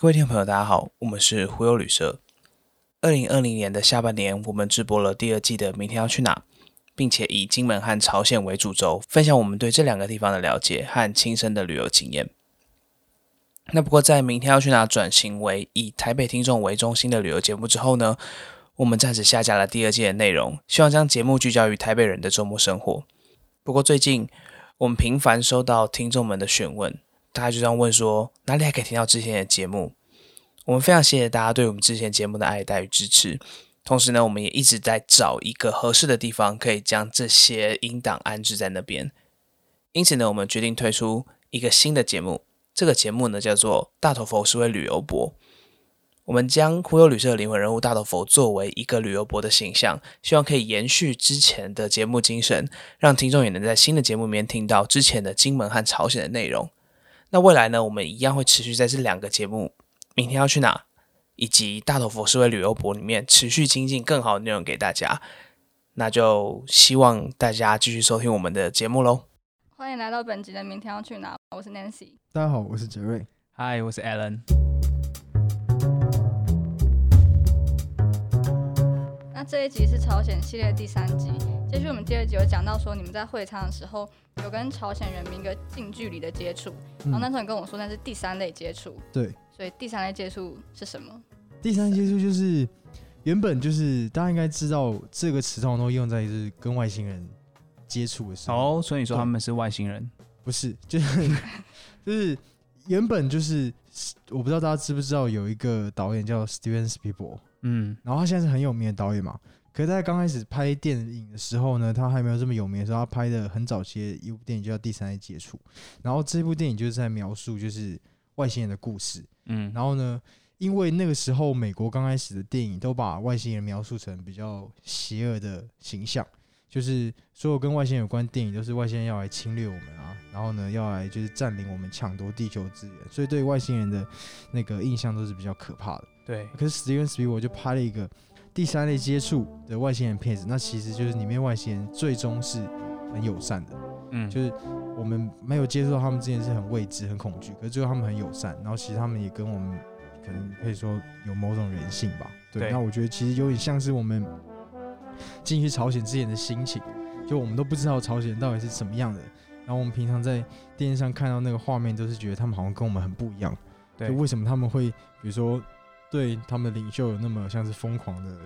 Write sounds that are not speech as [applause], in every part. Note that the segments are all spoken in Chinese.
各位听众朋友，大家好，我们是忽悠旅社。二零二零年的下半年，我们直播了第二季的《明天要去哪》，并且以金门和朝鲜为主轴，分享我们对这两个地方的了解和亲身的旅游经验。那不过，在《明天要去哪》转型为以台北听众为中心的旅游节目之后呢，我们暂时下架了第二季的内容，希望将节目聚焦于台北人的周末生活。不过最近，我们频繁收到听众们的询问。大家就这样问说，哪里还可以听到之前的节目？我们非常谢谢大家对我们之前节目的爱戴与支持。同时呢，我们也一直在找一个合适的地方，可以将这些音档安置在那边。因此呢，我们决定推出一个新的节目。这个节目呢，叫做《大头佛是位旅游博》。我们将忽悠旅社的灵魂人物大头佛作为一个旅游博的形象，希望可以延续之前的节目精神，让听众也能在新的节目里面听到之前的金门和朝鲜的内容。那未来呢？我们一样会持续在这两个节目，明天要去哪，以及大头佛社会旅游博里面持续精进更好的内容给大家。那就希望大家继续收听我们的节目喽。欢迎来到本集的明天要去哪，我是 Nancy。大家好，我是杰瑞。嗨，我是 Alan。那这一集是朝鲜系列第三集。接续我们第二集有讲到说，你们在会场的时候有跟朝鲜人民一个近距离的接触，然后那时候你跟我说那是第三类接触，对，所以第三类接触是什么？第三接触就是原本就是大家应该知道这个词通常都用在就是跟外星人接触的时候，哦，所以你说他们是外星人？不是，就是就是原本就是我不知道大家知不知道有一个导演叫 Steven Spielberg，嗯，然后他现在是很有名的导演嘛。可是在刚开始拍电影的时候呢，他还没有这么有名的时候，他拍的很早期的一部电影就叫《第三类接触》，然后这部电影就是在描述就是外星人的故事，嗯，然后呢，因为那个时候美国刚开始的电影都把外星人描述成比较邪恶的形象，就是所有跟外星人有关电影都是外星人要来侵略我们啊，然后呢要来就是占领我们、抢夺地球资源，所以对外星人的那个印象都是比较可怕的。对，可是史蒂文·斯皮我就拍了一个。第三类接触的外星人片子，那其实就是里面外星人最终是很友善的，嗯，就是我们没有接触到他们之前是很未知、很恐惧，可是最后他们很友善，然后其实他们也跟我们可能可以说有某种人性吧，对。那我觉得其实有点像是我们进去朝鲜之前的心情，就我们都不知道朝鲜到底是什么样的，然后我们平常在电视上看到那个画面，都是觉得他们好像跟我们很不一样，对。为什么他们会比如说？对他们的领袖有那么像是疯狂的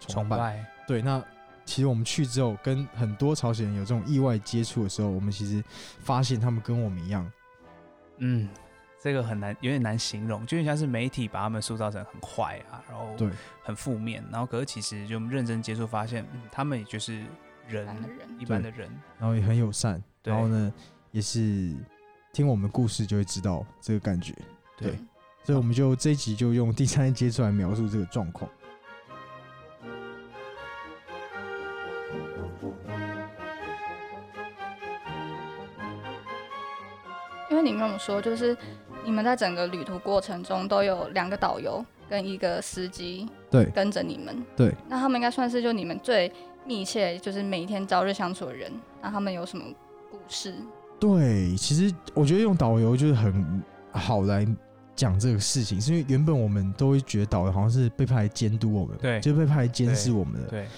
崇拜，对。那其实我们去之后，跟很多朝鲜人有这种意外接触的时候，我们其实发现他们跟我们一样。嗯，这个很难，有点难形容，就像是媒体把他们塑造成很坏啊，然后对很负面，然后可是其实就认真接触，发现他们也就是人，一般的人，然后也很友善，然后呢，也是听我们故事就会知道这个感觉，对。所以我们就这一集就用第三接触来描述这个状况。因为你跟我说，就是你们在整个旅途过程中都有两个导游跟一个司机，对，跟着你们，对。那他们应该算是就你们最密切，就是每一天朝日相处的人。那他们有什么故事？对，其实我觉得用导游就是很好来。讲这个事情，是因为原本我们都会觉得导游好像是被派来监督我们，对，就被派来监视我们的，对，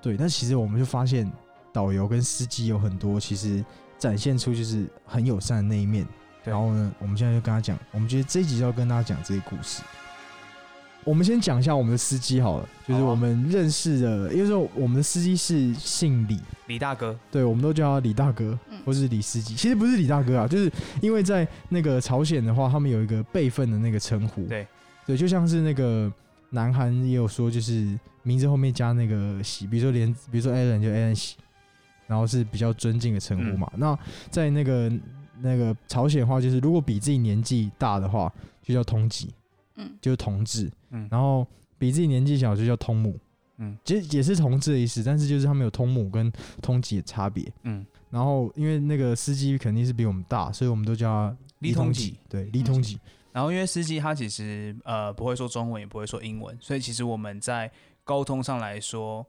对。但其实我们就发现，导游跟司机有很多其实展现出就是很友善的那一面。然后呢，我们现在就跟他讲，我们觉得这一集要跟大家讲这些故事。我们先讲一下我们的司机好了，就是我们认识的，因为说我们的司机是姓李，李大哥，对，我们都叫他李大哥，或是李司机。其实不是李大哥啊，就是因为在那个朝鲜的话，他们有一个辈分的那个称呼，对，对，就像是那个南韩也有说，就是名字后面加那个喜，比如说连，比如说 Alan 就 Alan 喜，然后是比较尊敬的称呼嘛。那在那个那个朝鲜话，就是如果比自己年纪大的话，就叫通吉。嗯，就是同志，嗯，然后比自己年纪小就叫通母，嗯，其实也是同志的意思，但是就是他们有通母跟通吉的差别，嗯，然后因为那个司机肯定是比我们大，所以我们都叫他李通吉，对，李通吉。然后因为司机他其实呃不会说中文，也不会说英文，所以其实我们在沟通上来说，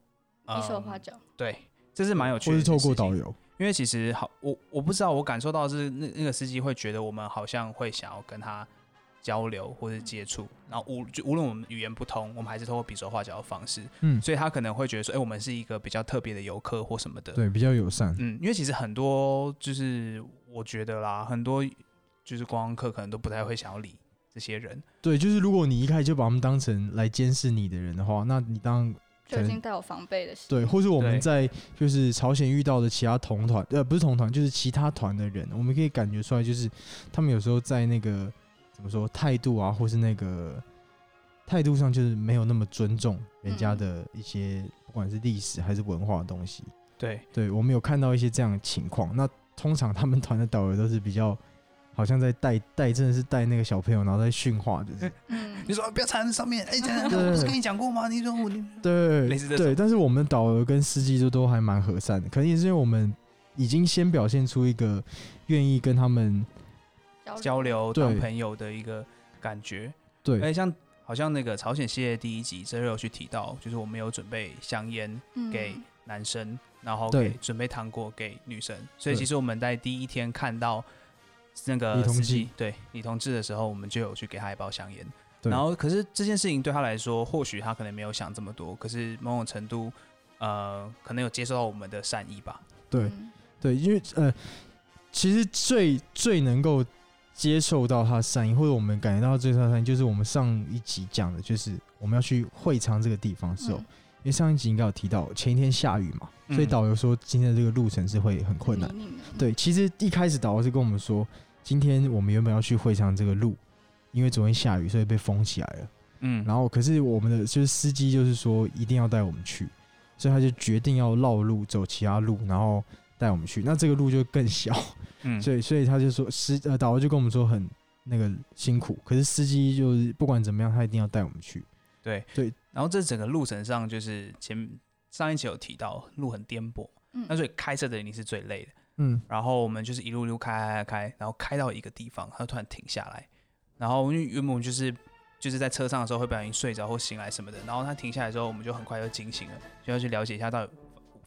比手画脚，对，这是蛮有趣的。或是透过导游，因为其实好，我我不知道，我感受到是那那个司机会觉得我们好像会想要跟他。交流或者接触，然后无就无论我们语言不通，我们还是通过比手画脚的方式，嗯，所以他可能会觉得说，哎，我们是一个比较特别的游客或什么的，对，比较友善，嗯，因为其实很多就是我觉得啦，很多就是观光客可能都不太会想要理这些人，对，就是如果你一开始就把他们当成来监视你的人的话，那你当就已经带有防备的，对，或是我们在就是朝鲜遇到的其他同团，呃，不是同团，就是其他团的人，我们可以感觉出来，就是他们有时候在那个。怎么说态度啊，或是那个态度上，就是没有那么尊重人家的一些，不管是历史还是文化的东西。对，对我们有看到一些这样的情况。那通常他们团的导游都是比较，好像在带带，真的是带那个小朋友，然后在训话，就是。你说不要缠在上面，哎，不是跟你讲过吗？你说我，对，[laughs] 对，但是我们导游跟司机就都还蛮和善的，可能也是因为我们已经先表现出一个愿意跟他们。交流。当朋友的一个感觉，对，哎，像好像那个朝鲜系列第一集，这有去提到，就是我们有准备香烟给男生，然后给准备糖果给女生，所以其实我们在第一天看到那个司机对李同志的时候，我们就有去给他一包香烟，然后可是这件事情对他来说，或许他可能没有想这么多，可是某种程度，呃，可能有接受到我们的善意吧。对，对，因为呃，其实最最能够。接受到他的善意，或者我们感觉到最大的善意，就是我们上一集讲的，就是我们要去会昌这个地方的时候，因为上一集应该有提到前一天下雨嘛，所以导游说今天的这个路程是会很困难。对，其实一开始导游是跟我们说，今天我们原本要去会场这个路，因为昨天下雨，所以被封起来了。嗯，然后可是我们的就是司机就是说一定要带我们去，所以他就决定要绕路走其他路，然后带我们去。那这个路就更小。嗯，所以所以他就说司呃导游就跟我们说很那个辛苦，可是司机就是不管怎么样，他一定要带我们去。对对，然后这整个路程上就是前上一期有提到路很颠簸，嗯，那所以开车的你是最累的，嗯，然后我们就是一路路开开开，然后开到一个地方，他突然停下来，然后因为原本我们就是就是在车上的时候会不小心睡着或醒来什么的，然后他停下来之后，我们就很快就惊醒了，就要去了解一下到底。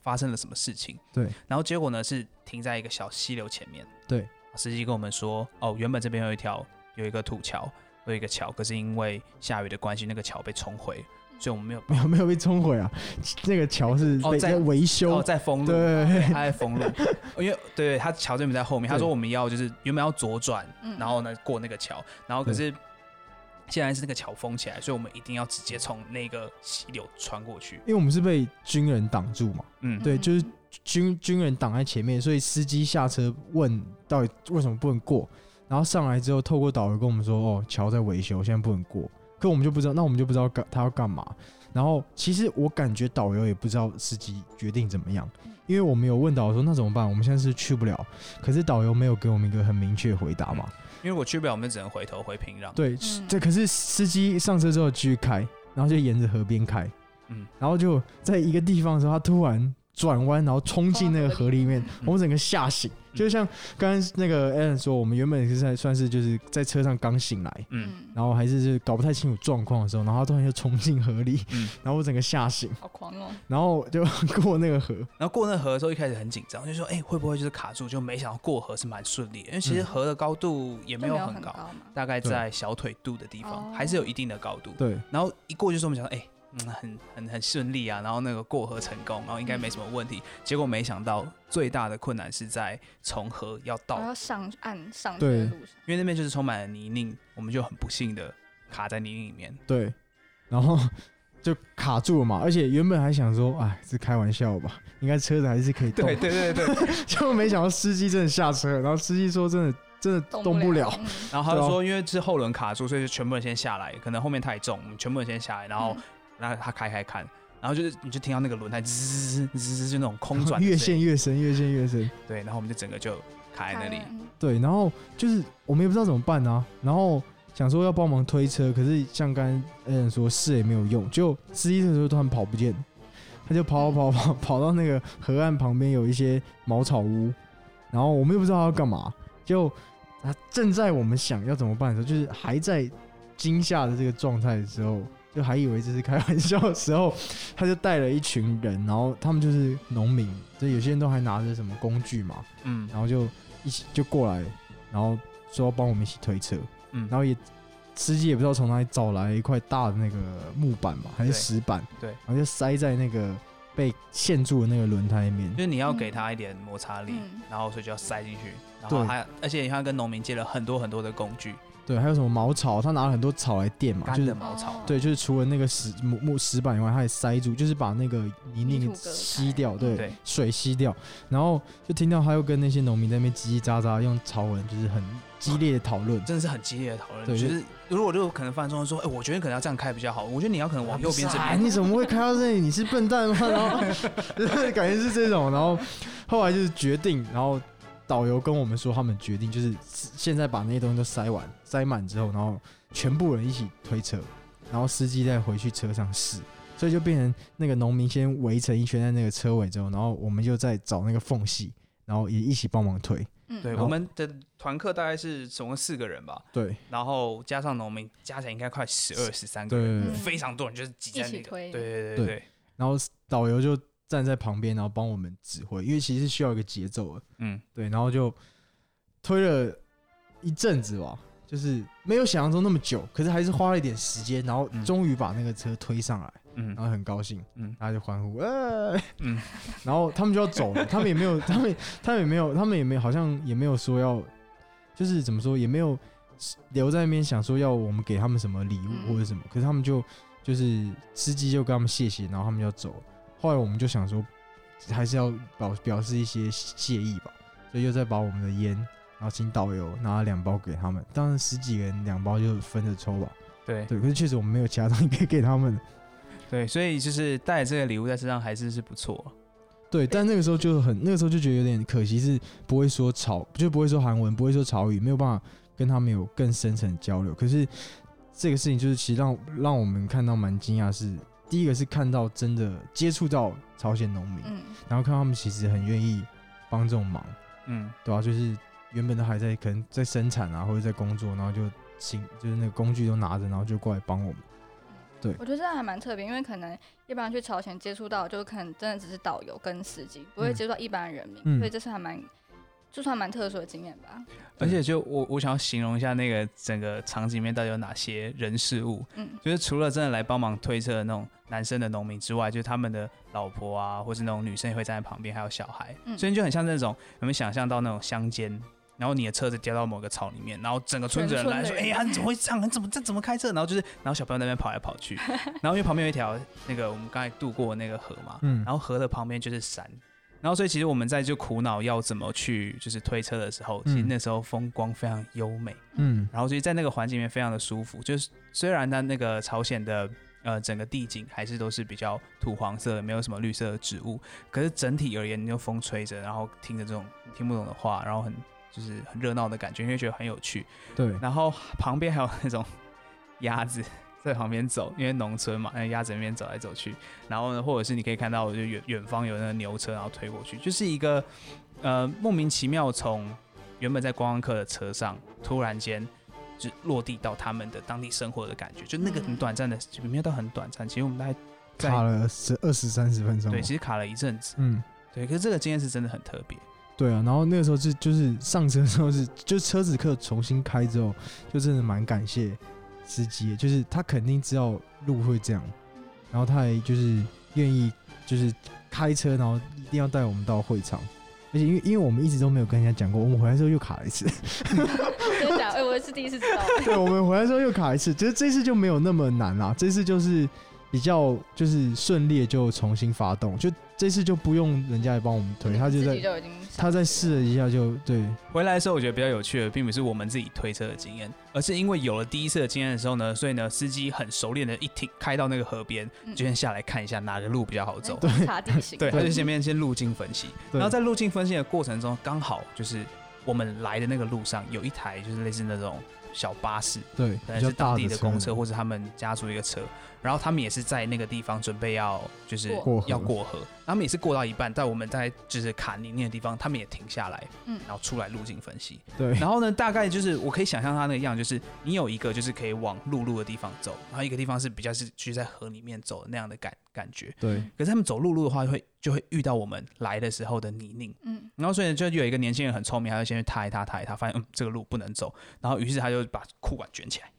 发生了什么事情？对，然后结果呢是停在一个小溪流前面。对，司机跟我们说，哦，原本这边有一条有一个土桥，有一个桥，可是因为下雨的关系，那个桥被冲毁，所以我们没有没有没有被冲毁啊。那个桥是哦在维修，哦在封路，对，[laughs] 他在封路，因为对他桥这边在后面，他说我们要就是原本要左转，然后呢过那个桥，然后可是。现在是那个桥封起来，所以我们一定要直接从那个溪流穿过去。因为我们是被军人挡住嘛，嗯，对，就是军军人挡在前面，所以司机下车问到底为什么不能过，然后上来之后透过导游跟我们说，哦，桥在维修，现在不能过。可我们就不知道，那我们就不知道干他要干嘛。然后其实我感觉导游也不知道司机决定怎么样，因为我们有问导游说那怎么办？我们现在是去不了，可是导游没有给我们一个很明确回答嘛。因为我去不了，我们只能回头回平壤。对，这可是司机上车之后继续开，然后就沿着河边开，嗯，然后就在一个地方的时候，他突然。转弯，然后冲进那个河里面，我们整个吓醒，就像刚刚那个 Alan 说，我们原本是在算是就是在车上刚醒来，嗯，然后还是是搞不太清楚状况的时候，然后突然就冲进河里，嗯，[laughs] 然后我整个吓醒，好狂哦，然后就过那个河，[laughs] 然后过那河的时候一开始很紧张，就说哎会不会就是卡住，就没想到过河是蛮顺利，因为其实河的高度也没有很高，大概在小腿肚的地方，还是有一定的高度，对，然后一过就是我们想说哎。嗯，很很很顺利啊，然后那个过河成功，然后应该没什么问题。结果没想到最大的困难是在从河要到要上岸上的路上，因为那边就是充满了泥泞，我们就很不幸的卡在泥泞里面。对，然后就卡住了嘛，而且原本还想说，哎，是开玩笑吧，应该车子还是可以动。对对对对，就 [laughs] 没想到司机真的下车，然后司机说真的真的动不了，然后他就说因为是后轮卡住，所以就全部人先下来，可能后面太重，全部人先下来，然后。然后他开开看，然后就是你就听到那个轮胎滋滋滋滋滋，就那种空转，越陷越深，越陷越深。对，然后我们就整个就卡在那里。对，然后就是我们也不知道怎么办啊，然后想说要帮忙推车，可是像刚刚嗯说试也没有用，就司机的时候突然跑不见，他就跑跑跑 [laughs] 跑到那个河岸旁边有一些茅草屋，然后我们又不知道他要干嘛，就他正在我们想要怎么办的时候，就是还在惊吓的这个状态的时候。就还以为这是开玩笑的时候，他就带了一群人，然后他们就是农民，所以有些人都还拿着什么工具嘛，嗯，然后就一起就过来，然后说要帮我们一起推车，嗯，然后也司机也不知道从哪里找来一块大的那个木板嘛，还是石板，对，然后就塞在那个被陷住的那个轮胎里面。就是你要给他一点摩擦力，然后所以就要塞进去，然后还而且他跟农民借了很多很多的工具。对，还有什么茅草？他拿了很多草来垫嘛，就是茅草。对，就是除了那个石木木石板以外，他也塞住，就是把那个泥泞吸掉，对，水吸掉。然后就听到他又跟那些农民在那边叽叽喳喳，用潮文，就是很激烈的讨论，真的是很激烈的讨论。对，就是如果就可能犯中说，哎，我觉得可能要这样开比较好。我觉得你要可能往右边这边。你怎么会开到这里？你是笨蛋吗？[laughs] 然后 [laughs] 感觉是这种。然后后来就是决定，然后。导游跟我们说，他们决定就是现在把那些东西都塞完、塞满之后，然后全部人一起推车，然后司机再回去车上试，所以就变成那个农民先围成一圈在那个车尾之后，然后我们就在找那个缝隙，然后也一起帮忙推。嗯，对，我们的团客大概是总共四个人吧。对，然后加上农民，加起来应该快十二、十三个人，非常多人就是挤在那个。对对对对。然后导游就。站在旁边，然后帮我们指挥，因为其实需要一个节奏的，嗯，对，然后就推了一阵子吧，就是没有想象中那么久，可是还是花了一点时间，然后终于把那个车推上来，嗯，然后很高兴，嗯，大家就欢呼，哎，嗯，[laughs] 然后他们就要走了，他们也没有，他们他们也没有，他们也没有，好像也没有说要，就是怎么说，也没有留在那边想说要我们给他们什么礼物或者什么，可是他们就就是司机就跟他们谢谢，然后他们就要走。后来我们就想说，还是要表表示一些谢意吧，所以又再把我们的烟，然后请导游拿了两包给他们。当然十几个人两包就分着抽吧。对对，可是确实我们没有其他东西可以给他们。对，所以就是带这个礼物在身上还是是不错。对，但那个时候就很，那个时候就觉得有点可惜，是不会说潮，就不会说韩文，不会说潮语，没有办法跟他们有更深层交流。可是这个事情就是其实让让我们看到蛮惊讶是。第一个是看到真的接触到朝鲜农民，嗯，然后看他们其实很愿意帮这种忙，嗯，对吧？就是原本都还在可能在生产啊，或者在工作，然后就请就是那个工具都拿着，然后就过来帮我们。对，我觉得这样还蛮特别，因为可能一般去朝鲜接触到，就可能真的只是导游跟司机，不会接触到一般人民，所以这是还蛮。就算蛮特殊的经验吧，而且就我我想要形容一下那个整个场景里面到底有哪些人事物，嗯，就是除了真的来帮忙推车的那种男生的农民之外，就是他们的老婆啊，或是那种女生也会站在旁边，还有小孩，所以就很像那种有没有想象到那种乡间，然后你的车子掉到某个草里面，然后整个村子人来说，哎呀，你怎么会这样？你怎么这怎么开车？然后就是，然后小朋友那边跑来跑去，[laughs] 然后因为旁边有一条那个我们刚才渡过那个河嘛，嗯，然后河的旁边就是山。然后，所以其实我们在就苦恼要怎么去就是推车的时候，其实那时候风光非常优美，嗯，然后所以在那个环境里面非常的舒服。就是虽然它那个朝鲜的呃整个地景还是都是比较土黄色的，没有什么绿色的植物，可是整体而言，你就风吹着，然后听着这种听不懂的话，然后很就是很热闹的感觉，因为觉得很有趣。对，然后旁边还有那种鸭子。在旁边走，因为农村嘛，那鸭子那边走来走去，然后呢，或者是你可以看到，就远远方有那个牛车，然后推过去，就是一个呃莫名其妙从原本在观光客的车上，突然间就落地到他们的当地生活的感觉，就那个很短暂的，没有到很短暂，其实我们大概卡了十二十三十分钟，对，其实卡了一阵子，嗯，对，可是这个经验是真的很特别，对啊，然后那个时候是就是上车之后是就车子课重新开之后，就真的蛮感谢。司机就是他肯定知道路会这样，然后他还就是愿意就是开车，然后一定要带我们到会场，而且因为因为我们一直都没有跟人家讲过，我们回来之后又卡了一次。[laughs] 真的假？哎，我是第一次知道。[laughs] 对，我们回来之后又卡一次，其实这次就没有那么难啦，这次就是比较就是顺利就重新发动，就这次就不用人家来帮我们推，他就在。他在试了一下，就对。回来的时候，我觉得比较有趣的，并不是我们自己推车的经验，而是因为有了第一次的经验的时候呢，所以呢，司机很熟练的一停开到那个河边，就先下来看一下哪个路比较好走，查地形。对，他就前面先路径分析，[laughs] 然后在路径分析的过程中，刚好就是我们来的那个路上有一台就是类似那种小巴士，对，可能是当地的公车或者他们家族一个车。然后他们也是在那个地方准备要，就是要过河。他们也是过到一半，在我们在就是卡泥泞的地方，他们也停下来，嗯，然后出来路径分析。对。然后呢，大概就是我可以想象他那个样，就是你有一个就是可以往陆路的地方走，然后一个地方是比较是去在河里面走的那样的感感觉。对。可是他们走陆路的话，会就会遇到我们来的时候的泥泞。嗯。然后所以就有一个年轻人很聪明，他就先去踏一踏踏一踏，发现嗯这个路不能走，然后于是他就把裤管卷起来。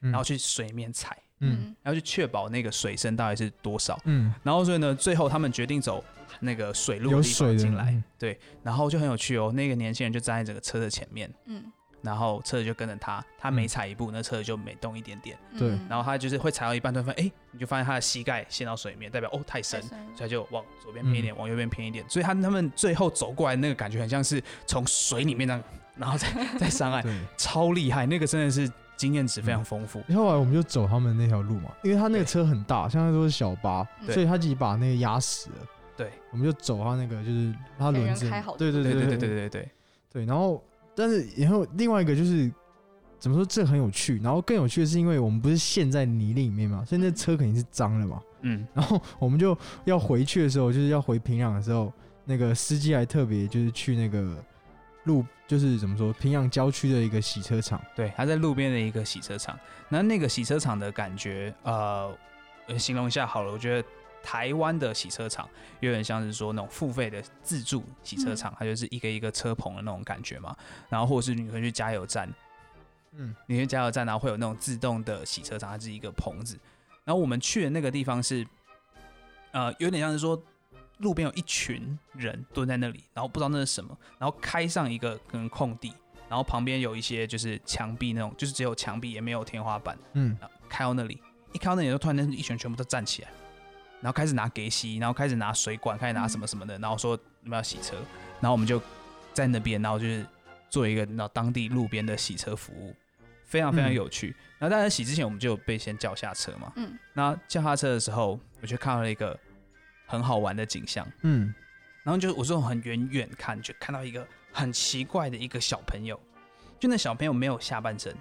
然后去水面踩，嗯，然后去确保那个水深大概是多少，嗯，然后所以呢，最后他们决定走那个水路的地方进来，对，然后就很有趣哦，那个年轻人就站在整个车的前面，嗯。然后车子就跟着他，他每踩一步，那车子就每动一点点。对，然后他就是会踩到一半，突然发现，哎，你就发现他的膝盖陷到水面，代表哦太深，所以他就往左边偏一点，往右边偏一点。所以他他们最后走过来那个感觉，很像是从水里面那样，然后再 [laughs] 再上岸，超厉害，那个真的是经验值非常丰富。后来我们就走他们那条路嘛，因为他那个车很大，现在都是小巴，所以他自己把那个压死了。对，我们就走他那个就是他轮子，对对对对对对对对对，然后但是然后另外一个就是。怎么说？这很有趣。然后更有趣的是，因为我们不是陷在泥里面嘛，所以那车肯定是脏了嘛。嗯。然后我们就要回去的时候，就是要回平壤的时候，那个司机还特别就是去那个路，就是怎么说，平壤郊区的一个洗车场。对，它在路边的一个洗车场。那那个洗车场的感觉，呃，形容一下好了。我觉得台湾的洗车场有点像是说那种付费的自助洗车场，它就是一个一个车棚的那种感觉嘛。然后或者是你可以去加油站。嗯，你去加油站，然后会有那种自动的洗车场，它是一个棚子。然后我们去的那个地方是，呃，有点像是说路边有一群人蹲在那里，然后不知道那是什么，然后开上一个跟空地，然后旁边有一些就是墙壁那种，就是只有墙壁也没有天花板。嗯，开到那里，一开到那里，就突然间一群全部都站起来，然后开始拿给洗，然后开始拿水管，开始拿什么什么的，然后说你们要洗车，然后我们就在那边，然后就是做一个那当地路边的洗车服务。非常非常有趣。然后在洗之前，我们就被先叫下车嘛。嗯。那叫下车的时候，我就看到了一个很好玩的景象。嗯。然后就我这种很远远看，就看到一个很奇怪的一个小朋友。就那小朋友没有下半身，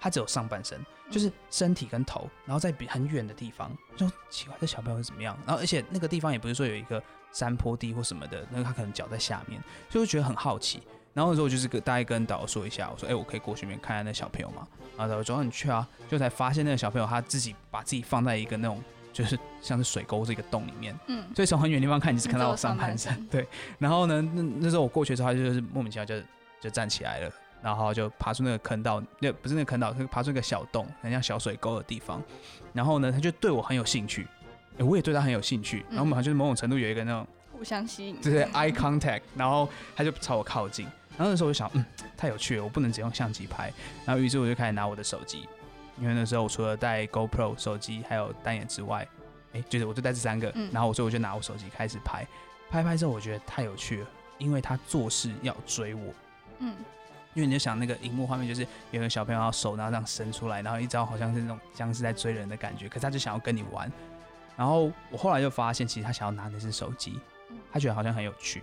他只有上半身，就是身体跟头。然后在比很远的地方，就奇怪这小朋友是怎么样。然后而且那个地方也不是说有一个山坡地或什么的，那个他可能脚在下面，所以我觉得很好奇。然后那时候我就是跟大概跟导游说一下，我说：“哎，我可以过去面看看那小朋友吗？”然后导游说：“你去啊。”就才发现那个小朋友他自己把自己放在一个那种就是像是水沟这个洞里面，嗯，所以从很远地方看你是看到我上半身，[laughs] 对。然后呢，那那时候我过去之后，他就是莫名其妙就就站起来了，然后就爬出那个坑道，那不是那个坑道，是爬出一个小洞，很像小水沟的地方。然后呢，他就对我很有兴趣，哎，我也对他很有兴趣。然后我们好像就是某种程度有一个那种互相吸引，就是 eye contact，然后他就朝我靠近。然后那时候我就想，嗯，太有趣了，我不能只用相机拍。然后于是我就开始拿我的手机，因为那时候我除了带 GoPro 手机还有单眼之外，哎，就是我就带这三个。然后所以我就拿我手机开始拍，拍拍之后我觉得太有趣了，因为他做事要追我，嗯，因为你就想那个荧幕画面就是有个小朋友手然后这样伸出来，然后一招好像是那种僵尸在追人的感觉，可是他就想要跟你玩。然后我后来就发现，其实他想要拿的是手机，他觉得好像很有趣。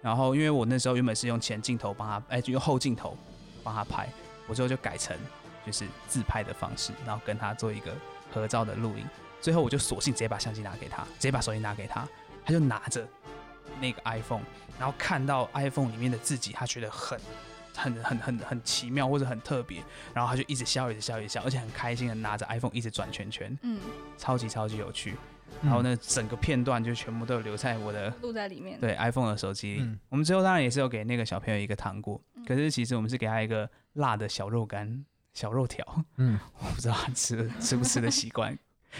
然后，因为我那时候原本是用前镜头帮他，哎，就用后镜头帮他拍，我之后就改成就是自拍的方式，然后跟他做一个合照的录影。最后我就索性直接把相机拿给他，直接把手机拿给他，他就拿着那个 iPhone，然后看到 iPhone 里面的自己，他觉得很、很、很、很、很奇妙或者很特别，然后他就一直笑，一直笑，一直笑，而且很开心的拿着 iPhone 一直转圈圈，嗯，超级超级有趣。然后呢，整个片段就全部都留在我的录在里面。对，iPhone 的手机里。我们最后当然也是有给那个小朋友一个糖果，可是其实我们是给他一个辣的小肉干、小肉条。嗯，[laughs] 我不知道他吃吃不吃的习惯，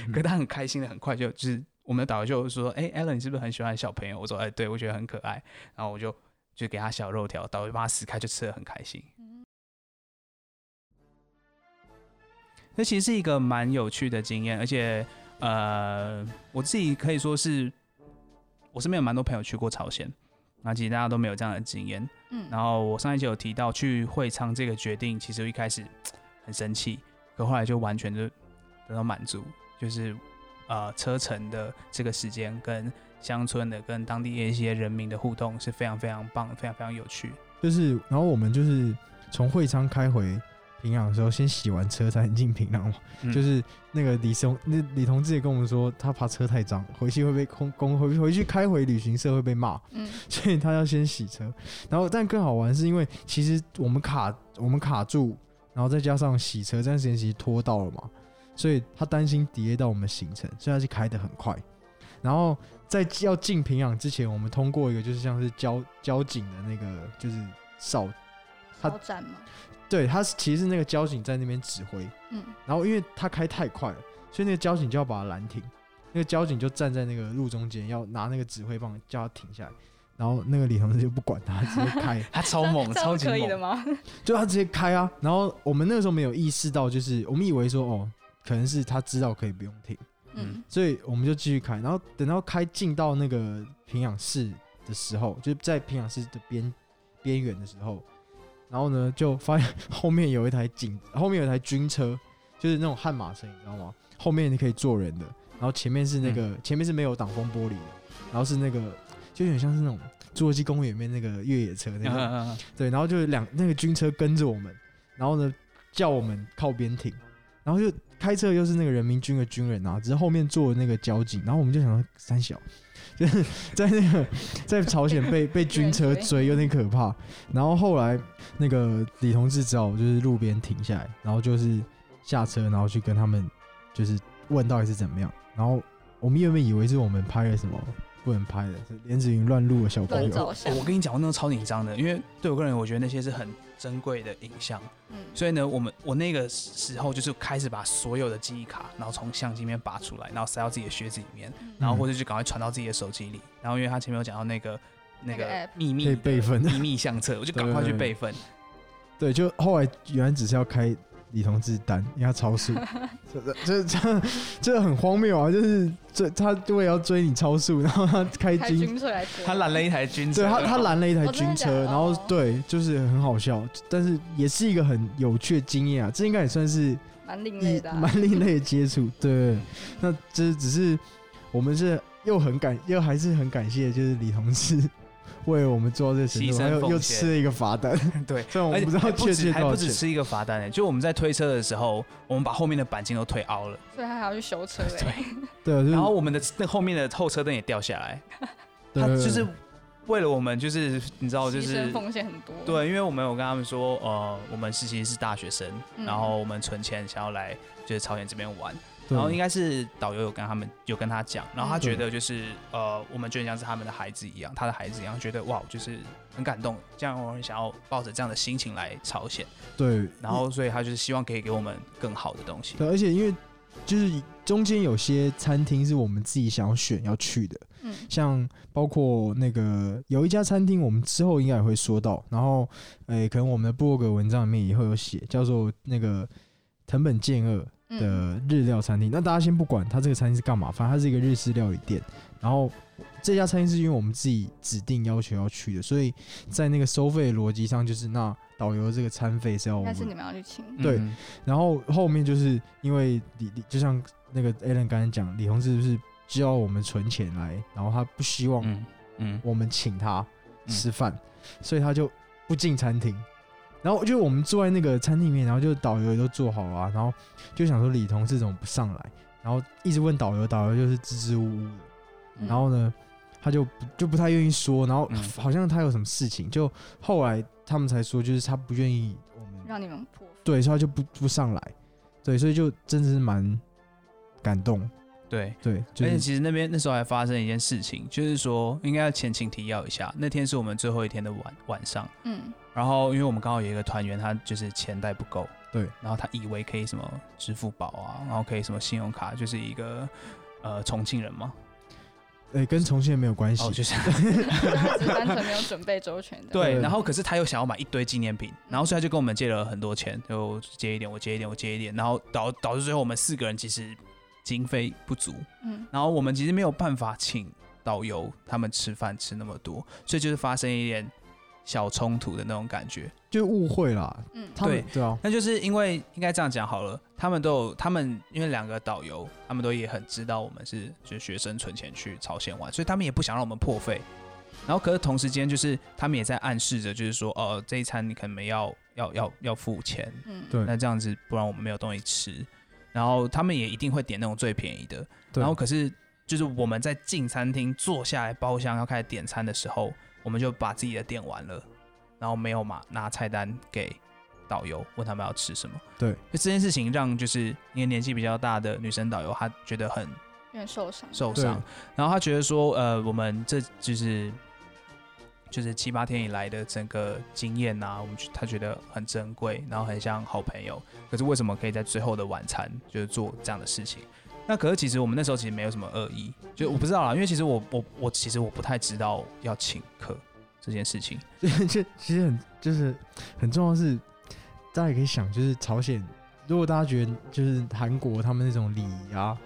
可是他很开心的，很快就就是我们的导游就说：“哎，Allen，你是不是很喜欢小朋友？”我说：“哎，对，我觉得很可爱。”然后我就就给他小肉条，导游帮他撕开，就吃的很开心。那其实是一个蛮有趣的经验，而且。呃，我自己可以说是，我身边有蛮多朋友去过朝鲜，那其实大家都没有这样的经验。嗯，然后我上一集有提到去会昌这个决定，其实一开始很生气，可后来就完全就得到满足，就是呃车程的这个时间跟乡村的跟当地的一些人民的互动是非常非常棒，非常非常有趣。就是，然后我们就是从会昌开回。平壤的时候，先洗完车才能进平壤嘛。就是那个李松，那李同志也跟我们说，他怕车太脏，回去会被空公回回去开回旅行社会被骂。嗯，[laughs] 所以他要先洗车。然后，但更好玩是因为其实我们卡我们卡住，然后再加上洗车这段时间其实拖到了嘛，所以他担心 delay 到我们行程，所以他就开的很快。然后在要进平壤之前，我们通过一个就是像是交交警的那个就是哨。他站吗？对，他是其实是那个交警在那边指挥，嗯，然后因为他开太快了，所以那个交警就要把他拦停。那个交警就站在那个路中间，要拿那个指挥棒叫他停下来。然后那个李同志就不管他，直接开。[laughs] 他超猛，超级猛的吗？[laughs] 就他直接开啊！然后我们那个时候没有意识到，就是我们以为说哦，可能是他知道可以不用停，嗯，所以我们就继续开。然后等到开进到那个平养室的时候，就在平养室的边边缘的时候，然后呢就发现 [laughs] 后面有一台警，后面有一台军车，就是那种悍马车，你知道吗？后面你可以坐人的，然后前面是那个前面是没有挡风玻璃的，然后是那个。就有点像是那种侏罗纪公园里面那个越野车那种，对，然后就是两那个军车跟着我们，然后呢叫我们靠边停，然后就开车又是那个人民军的军人啊，只是后面坐那个交警，然后我们就想说三小，就是 [laughs] 在那个在朝鲜被被军车追有点可怕，然后后来那个李同志只好就是路边停下来，然后就是下车，然后去跟他们就是问到底是怎么样，然后我们原本以为是我们拍了什么。不能拍的，是连子云乱录的小朋友。我跟你讲，我那个超紧张的，因为对我个人，我觉得那些是很珍贵的影像。嗯，所以呢，我们我那个时候就是开始把所有的记忆卡，然后从相机里面拔出来，然后塞到自己的靴子里面，然后或者就赶快传到自己的手机里。然后因为他前面有讲到那个那个秘密备份 [laughs] 秘密相册，我就赶快去备份。对，就后来原来只是要开。李同志单，因为他超速，这 [laughs] 这这这很荒谬啊！就是追他为了要追你超速，然后他开军车来他拦了一台军车，对他他拦了一台军车，然后对，就是很好笑，但是也是一个很有趣的经验啊！这应该也算是蛮另类的，[laughs] 蛮另类的接触。对，那这只是我们是又很感又还是很感谢，就是李同志。为我们做这些，又又吃了一个罚单。[laughs] 对，虽然我不知道确切还不止吃一个罚单呢。就我们在推车的时候，我们把后面的钣金都推凹了，所以他还要去修车。对，[laughs] 对。然后我们的那后面的后车灯也掉下来。他就是为了我们，就是你知道，就是风险很多。对，因为我们有跟他们说，呃，我们实习是大学生，然后我们存钱想要来就是朝鲜这边玩。然后应该是导游有跟他们有跟他讲，然后他觉得就是呃，我们就像是他们的孩子一样，他的孩子一样，觉得哇，就是很感动，这样我们想要抱着这样的心情来朝鲜。对，然后所以他就是希望可以给我们更好的东西。对，而且因为就是中间有些餐厅是我们自己想要选要去的，嗯，像包括那个有一家餐厅，我们之后应该也会说到，然后诶，可能我们的博格文章里面也会有写，叫做那个藤本健二。的日料餐厅，那大家先不管他这个餐厅是干嘛，反正它是一个日式料理店。然后这家餐厅是因为我们自己指定要求要去的，所以在那个收费逻辑上，就是那导游这个餐费是要我们，是你们要去请。对，然后后面就是因为李李，就像那个 Alan 刚才讲，李红是不是就要我们存钱来，然后他不希望嗯我们请他吃饭，所以他就不进餐厅。然后就我们坐在那个餐厅里面，然后就导游也都做好了，然后就想说李同事怎么不上来，然后一直问导游，导游就是支支吾吾的，然后呢，他就就不太愿意说，然后好像他有什么事情，就后来他们才说，就是他不愿意我们让你们破，对，所以他就不不上来，对，所以就真的是蛮感动。对对，而且其实那边那时候还发生一件事情，就是说应该要前情提要一下，那天是我们最后一天的晚晚上，嗯，然后因为我们刚好有一个团员，他就是钱袋不够，对，然后他以为可以什么支付宝啊，然后可以什么信用卡，就是一个呃重庆人嘛，哎，跟重庆人没有关系，哦就是单纯没有 [laughs] 准备周全的，对，然后可是他又想要买一堆纪念品，然后所以他就跟我们借了很多钱，就借一点，我借一点，我借一点，然后导导致最后我们四个人其实。经费不足，嗯，然后我们其实没有办法请导游他们吃饭吃那么多，所以就是发生一点小冲突的那种感觉，就误会啦，嗯，对。对啊，那就是因为应该这样讲好了，他们都有他们因为两个导游，他们都也很知道我们是就是学生存钱去朝鲜玩，所以他们也不想让我们破费，然后可是同时间就是他们也在暗示着，就是说哦这一餐你可能要要要要付钱，嗯，对，那这样子不然我们没有东西吃。然后他们也一定会点那种最便宜的。然后可是就是我们在进餐厅坐下来包厢要开始点餐的时候，我们就把自己的点完了，然后没有嘛拿菜单给导游问他们要吃什么。对，就这件事情让就是因为年纪比较大的女生导游她觉得很有点受伤，受伤。然后她觉得说呃我们这就是就是七八天以来的整个经验呐，我们他觉得很珍贵，然后很像好朋友。可是为什么可以在最后的晚餐就是做这样的事情？那可是其实我们那时候其实没有什么恶意，就我不知道啦，因为其实我我我其实我不太知道要请客这件事情。[laughs] 就其实很就是很重要是，大家也可以想，就是朝鲜，如果大家觉得就是韩国他们那种礼仪啊。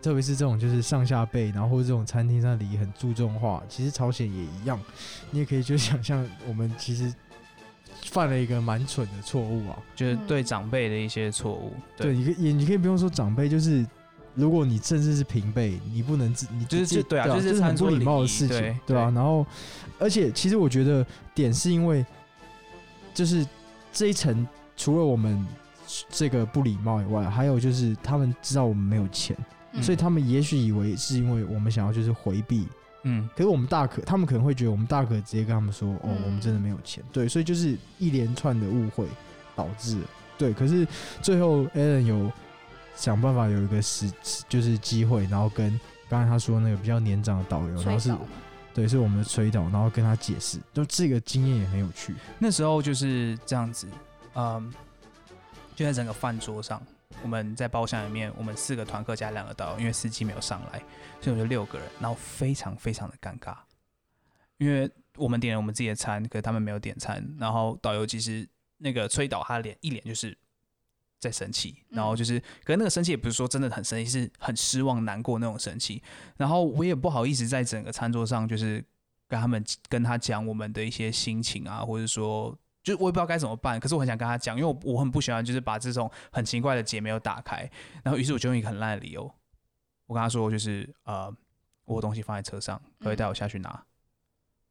特别是这种就是上下辈，然后或者这种餐厅上礼仪很注重的话，其实朝鲜也一样。你也可以就想象，我们其实犯了一个蛮蠢的错误啊，就是对长辈的一些错误。对，你可以，你可以不用说长辈，就是如果你甚至是平辈，你不能自，你就是对啊，就是很不礼貌的事情，对吧？然后，而且其实我觉得点是因为，就是这一层除了我们这个不礼貌以外，还有就是他们知道我们没有钱。所以他们也许以为是因为我们想要就是回避，嗯，可是我们大可，他们可能会觉得我们大可直接跟他们说，哦，我们真的没有钱，对，所以就是一连串的误会导致，对，可是最后 Alan 有想办法有一个时就是机会，然后跟刚才他说那个比较年长的导游，然后是，对，是我们的崔导，然后跟他解释，就这个经验也很有趣。那时候就是这样子，嗯，就在整个饭桌上。我们在包厢里面，我们四个团客加两个导游，因为司机没有上来，所以我就六个人，然后非常非常的尴尬，因为我们点了我们自己的餐，可是他们没有点餐，然后导游其实那个崔导他脸一脸就是在生气，然后就是，可是那个生气也不是说真的很生气，是很失望难过那种生气，然后我也不好意思在整个餐桌上就是跟他们跟他讲我们的一些心情啊，或者说。就我也不知道该怎么办，可是我很想跟他讲，因为我我很不喜欢就是把这种很奇怪的结没有打开，然后于是我就用一个很烂的理由，我跟他说就是呃，我东西放在车上，他会带我下去拿，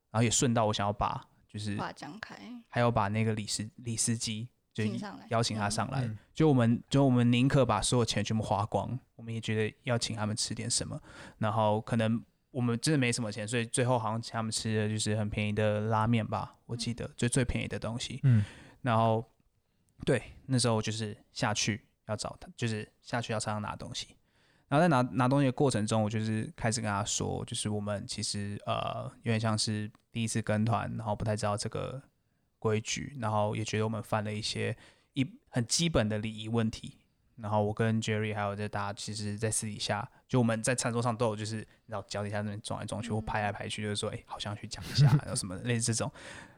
然后也顺道我想要把就是把讲开，还有把那个李司李司机就邀请他上来，就我们就我们宁可把所有钱全部花光，我们也觉得要请他们吃点什么，然后可能。我们真的没什么钱，所以最后好像请他们吃的就是很便宜的拉面吧，我记得就最便宜的东西。嗯，然后对，那时候就是下去要找他，就是下去要车上拿东西。然后在拿拿东西的过程中，我就是开始跟他说，就是我们其实呃有点像是第一次跟团，然后不太知道这个规矩，然后也觉得我们犯了一些一很基本的礼仪问题。然后我跟 Jerry 还有在大家，其实，在私底下，就我们在餐桌上都有，就是然后脚底下那边撞来撞去，或拍来拍去，就是说，哎，好像去讲一下，然后什么类似这种。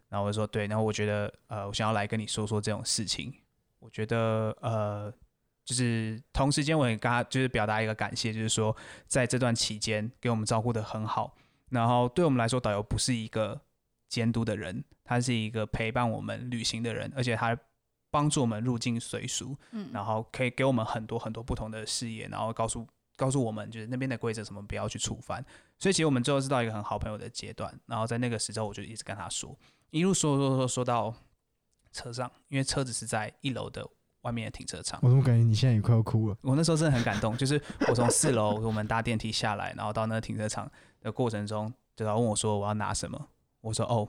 然后我就说，对，然后我觉得，呃，我想要来跟你说说这种事情。我觉得，呃，就是同时间，我也跟他就是表达一个感谢，就是说，在这段期间给我们照顾的很好。然后对我们来说，导游不是一个监督的人，他是一个陪伴我们旅行的人，而且他。帮助我们入境随俗，嗯，然后可以给我们很多很多不同的视野，然后告诉告诉我们就是那边的规则什么不要去触犯。所以其实我们最后是到一个很好朋友的阶段。然后在那个时候，我就一直跟他说，一路说说说说到车上，因为车子是在一楼的外面的停车场。我怎么感觉你现在也快要哭了？我那时候真的很感动，就是我从四楼我们搭电梯下来，然后到那个停车场的过程中，就他问我说我要拿什么，我说哦。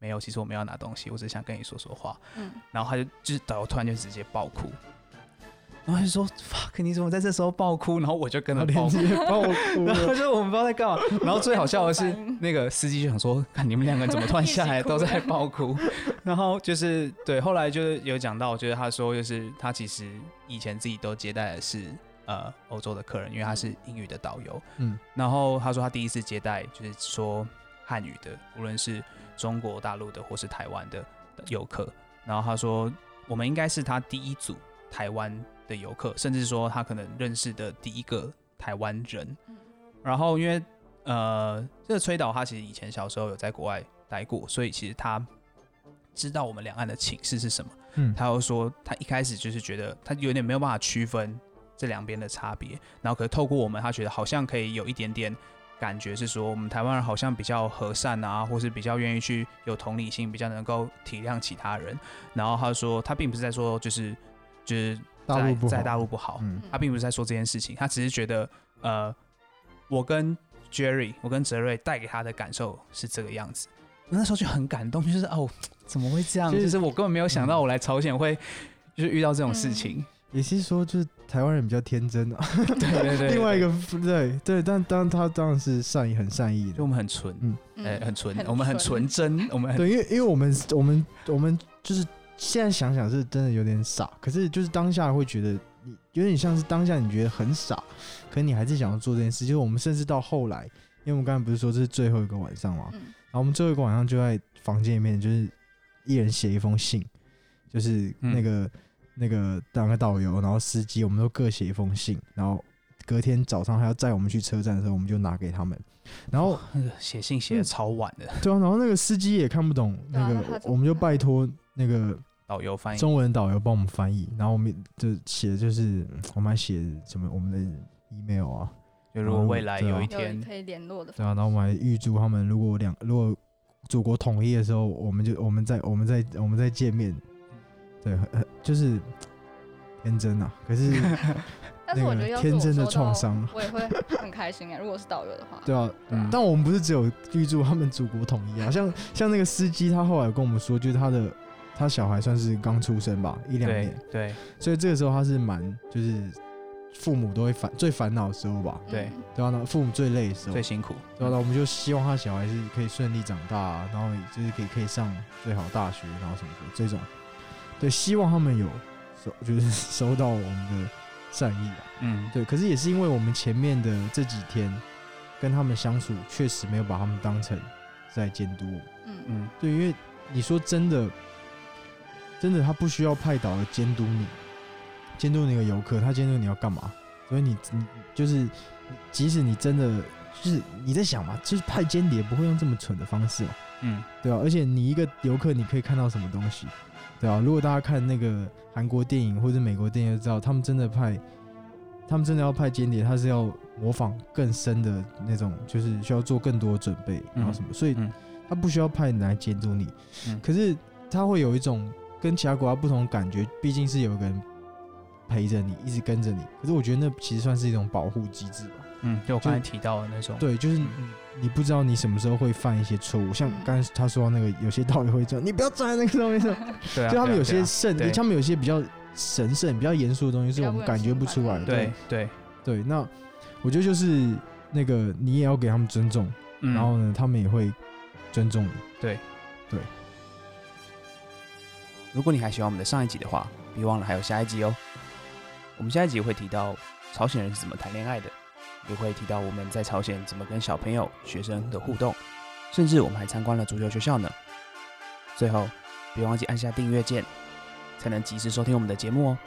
没有，其实我没有拿东西，我只是想跟你说说话。嗯，然后他就就是导游突然就直接爆哭，然后就说：“fuck，你怎么在这时候爆哭？”然后我就跟他爆哭，然后就我们不知道在干嘛。然后最好笑的是，[laughs] 那个司机就想说：“看你们两个人怎么突然下来 [laughs] 都在爆哭。”然后就是对，后来就是有讲到，就是他说就是他其实以前自己都接待的是呃欧洲的客人，因为他是英语的导游。嗯，然后他说他第一次接待就是说汉语的，无论是。中国大陆的或是台湾的游客，然后他说，我们应该是他第一组台湾的游客，甚至说他可能认识的第一个台湾人。然后因为呃，这个崔导他其实以前小时候有在国外待过，所以其实他知道我们两岸的情势是什么。嗯，他又说他一开始就是觉得他有点没有办法区分这两边的差别，然后可是透过我们，他觉得好像可以有一点点。感觉是说，我们台湾人好像比较和善啊，或是比较愿意去有同理心，比较能够体谅其他人。然后他说，他并不是在说，就是就是在在大陆不好，他并不是在说这件事情，他只是觉得，呃，我跟 Jerry，我跟泽瑞带给他的感受是这个样子。那时候就很感动，就是哦，怎么会这样？就是我根本没有想到，我来朝鲜会就是遇到这种事情。也是说，就是台湾人比较天真啊。对对 [laughs] 对。另外一个对对，但当他当然是善意，很善意的。就我们很纯，嗯，哎，很纯，我们很纯真，[laughs] 我们对，因为因为我们我们我们就是现在想想是真的有点傻，可是就是当下会觉得你有点像是当下你觉得很傻，可你还是想要做这件事。就是我们甚至到后来，因为我们刚才不是说这是最后一个晚上嘛，然后我们最后一个晚上就在房间里面，就是一人写一封信，就是那个。那个当个导游，然后司机，我们都各写一封信，然后隔天早上还要载我们去车站的时候，我们就拿给他们。然后那个写信写的超晚的，对啊。然后那个司机也看不懂那个，我们就拜托那个导游翻译，中文导游帮我们翻译。然后我们就写的就是我们还写什么我们的 email 啊，就如果未来有一天可以联络的，对啊。然后我们还预祝他们，如果两如果祖国统一的时候，我们就我们在我们在我们在见面。对，很就是天真啊，可是，[laughs] 但是我觉得天真的创伤，我也会很开心哎。如果是导游的话，[laughs] 对啊，但我们不是只有预祝他们祖国统一啊，像像那个司机，他后来跟我们说，就是他的他小孩算是刚出生吧，一两年，对，所以这个时候他是蛮就是父母都会烦最烦恼的时候吧，对，对啊，那父母最累的时候，最辛苦，对啊，那我们就希望他小孩是可以顺利长大，然后就是可以可以上最好大学，然后什么的这种。对，希望他们有收，就是 [laughs] 收到我们的善意啊。嗯，对。可是也是因为我们前面的这几天跟他们相处，确实没有把他们当成在监督。嗯嗯，对，因为你说真的，真的他不需要派导来监督你，监督那个游客，他监督你要干嘛？所以你你就是，即使你真的就是你在想嘛，就是派间谍不会用这么蠢的方式嘛。嗯，对啊。而且你一个游客，你可以看到什么东西？对啊，如果大家看那个韩国电影或者美国电影，就知道他们真的派，他们真的要派间谍，他是要模仿更深的那种，就是需要做更多准备，然后什么，所以他不需要派人来监督你，可是他会有一种跟其他国家不同的感觉，毕竟是有个人陪着你，一直跟着你。可是我觉得那其实算是一种保护机制吧。嗯，就我刚才提到的那种，对，就是你你不知道你什么时候会犯一些错误，像刚才他说那个有些道理会这样，你不要站在那个上面上，对，就他们有些圣，他们有些比较神圣、比较严肃的东西，是我们感觉不出来的，对对对。那我觉得就是那个你也要给他们尊重，然后呢，他们也会尊重你，对对。如果你还喜欢我们的上一集的话，别忘了还有下一集哦。我们下一集会提到朝鲜人是怎么谈恋爱的。也会提到我们在朝鲜怎么跟小朋友、学生的互动，甚至我们还参观了足球学校呢。最后，别忘记按下订阅键，才能及时收听我们的节目哦。